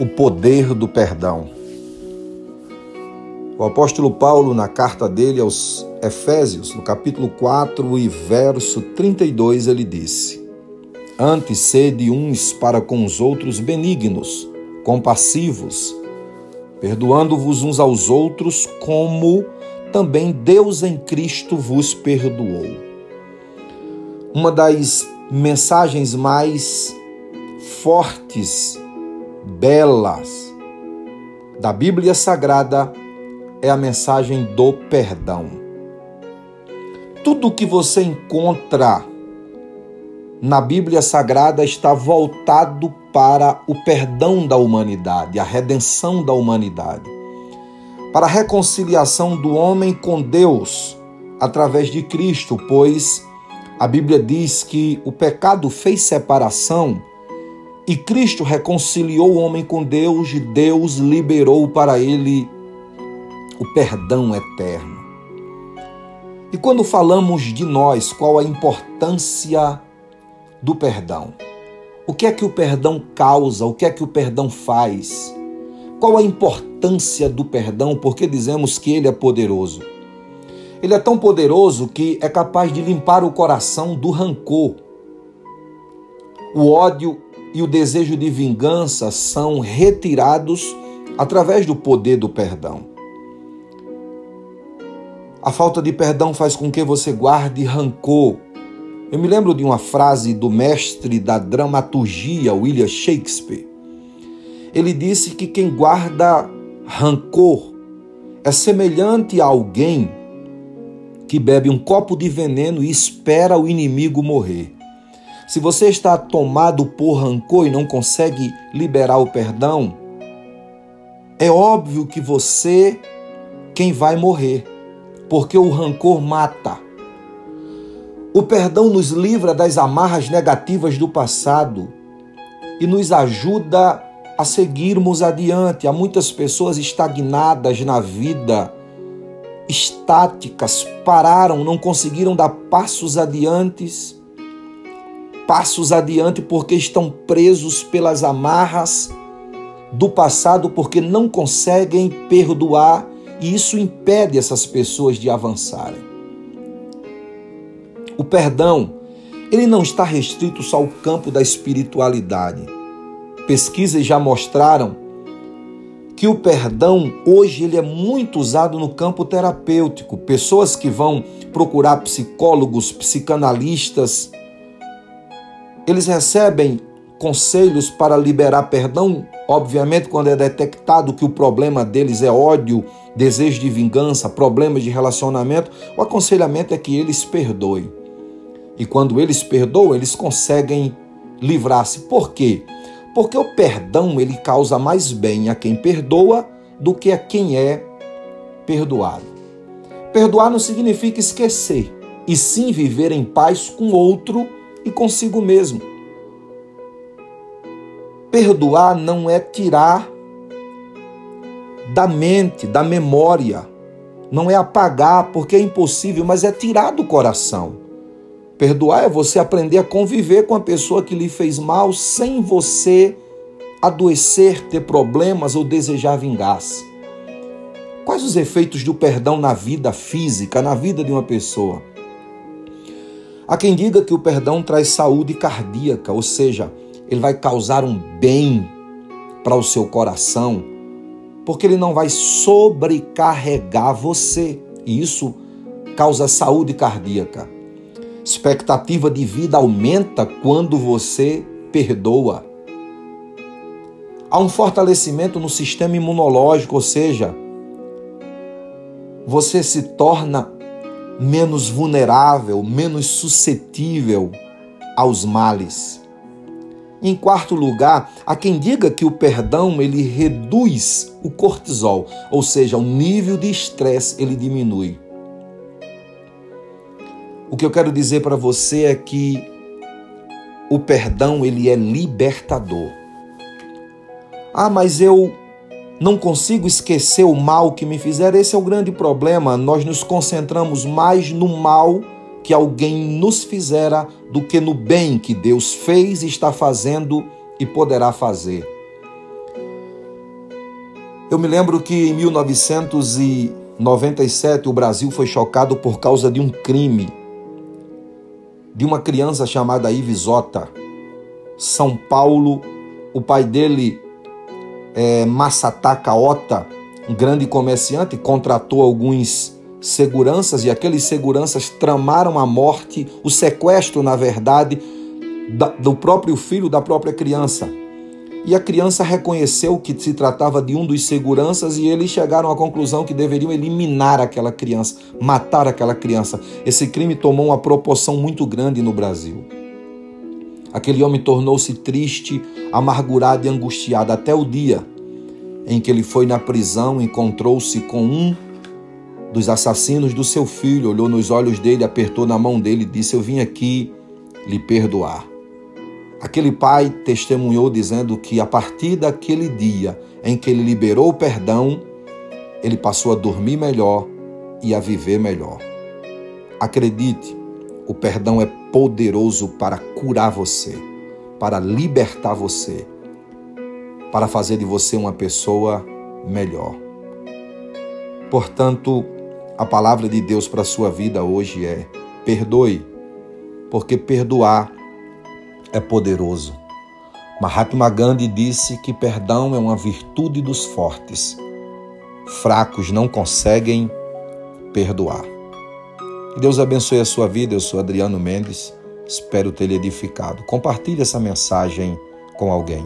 o poder do perdão. O apóstolo Paulo, na carta dele aos Efésios, no capítulo 4 e verso 32, ele disse: Antes sede uns para com os outros benignos, compassivos, perdoando-vos uns aos outros, como também Deus em Cristo vos perdoou. Uma das mensagens mais fortes belas da Bíblia Sagrada é a mensagem do perdão. Tudo que você encontra na Bíblia Sagrada está voltado para o perdão da humanidade, a redenção da humanidade, para a reconciliação do homem com Deus através de Cristo, pois a Bíblia diz que o pecado fez separação e Cristo reconciliou o homem com Deus e Deus liberou para ele o perdão eterno. E quando falamos de nós, qual a importância do perdão? O que é que o perdão causa? O que é que o perdão faz? Qual a importância do perdão? Porque dizemos que ele é poderoso. Ele é tão poderoso que é capaz de limpar o coração do rancor. O ódio e o desejo de vingança são retirados através do poder do perdão. A falta de perdão faz com que você guarde rancor. Eu me lembro de uma frase do mestre da dramaturgia, William Shakespeare. Ele disse que quem guarda rancor é semelhante a alguém que bebe um copo de veneno e espera o inimigo morrer. Se você está tomado por rancor e não consegue liberar o perdão, é óbvio que você quem vai morrer, porque o rancor mata. O perdão nos livra das amarras negativas do passado e nos ajuda a seguirmos adiante. Há muitas pessoas estagnadas na vida, estáticas, pararam, não conseguiram dar passos adiantes passos adiante porque estão presos pelas amarras do passado, porque não conseguem perdoar e isso impede essas pessoas de avançarem. O perdão, ele não está restrito só ao campo da espiritualidade. Pesquisas já mostraram que o perdão hoje ele é muito usado no campo terapêutico. Pessoas que vão procurar psicólogos, psicanalistas, eles recebem conselhos para liberar perdão, obviamente, quando é detectado que o problema deles é ódio, desejo de vingança, problemas de relacionamento, o aconselhamento é que eles perdoem. E quando eles perdoam, eles conseguem livrar-se. Por quê? Porque o perdão ele causa mais bem a quem perdoa do que a quem é perdoado. Perdoar não significa esquecer, e sim viver em paz com outro e consigo mesmo. Perdoar não é tirar da mente, da memória. Não é apagar, porque é impossível, mas é tirar do coração. Perdoar é você aprender a conviver com a pessoa que lhe fez mal sem você adoecer, ter problemas ou desejar vingar-se. Quais os efeitos do perdão na vida física, na vida de uma pessoa? Há quem diga que o perdão traz saúde cardíaca, ou seja, ele vai causar um bem para o seu coração, porque ele não vai sobrecarregar você. E isso causa saúde cardíaca. Expectativa de vida aumenta quando você perdoa. Há um fortalecimento no sistema imunológico, ou seja, você se torna menos vulnerável, menos suscetível aos males. Em quarto lugar, há quem diga que o perdão ele reduz o cortisol, ou seja, o nível de estresse ele diminui. O que eu quero dizer para você é que o perdão ele é libertador. Ah, mas eu não consigo esquecer o mal que me fizeram. Esse é o grande problema. Nós nos concentramos mais no mal que alguém nos fizera do que no bem que Deus fez, está fazendo e poderá fazer. Eu me lembro que em 1997 o Brasil foi chocado por causa de um crime de uma criança chamada Ivisota. São Paulo, o pai dele é Massataka Ota, um grande comerciante, contratou alguns seguranças e aqueles seguranças tramaram a morte, o sequestro, na verdade, do próprio filho da própria criança. E a criança reconheceu que se tratava de um dos seguranças e eles chegaram à conclusão que deveriam eliminar aquela criança, matar aquela criança. Esse crime tomou uma proporção muito grande no Brasil. Aquele homem tornou-se triste, amargurado e angustiado até o dia em que ele foi na prisão, encontrou-se com um dos assassinos do seu filho, olhou nos olhos dele, apertou na mão dele e disse: Eu vim aqui lhe perdoar. Aquele pai testemunhou dizendo que a partir daquele dia em que ele liberou o perdão, ele passou a dormir melhor e a viver melhor. Acredite, o perdão é poderoso para curar você, para libertar você, para fazer de você uma pessoa melhor. Portanto, a palavra de Deus para a sua vida hoje é: perdoe, porque perdoar é poderoso. Mahatma Gandhi disse que perdão é uma virtude dos fortes. Fracos não conseguem perdoar. Deus abençoe a sua vida. Eu sou Adriano Mendes. Espero ter lhe edificado. Compartilhe essa mensagem com alguém.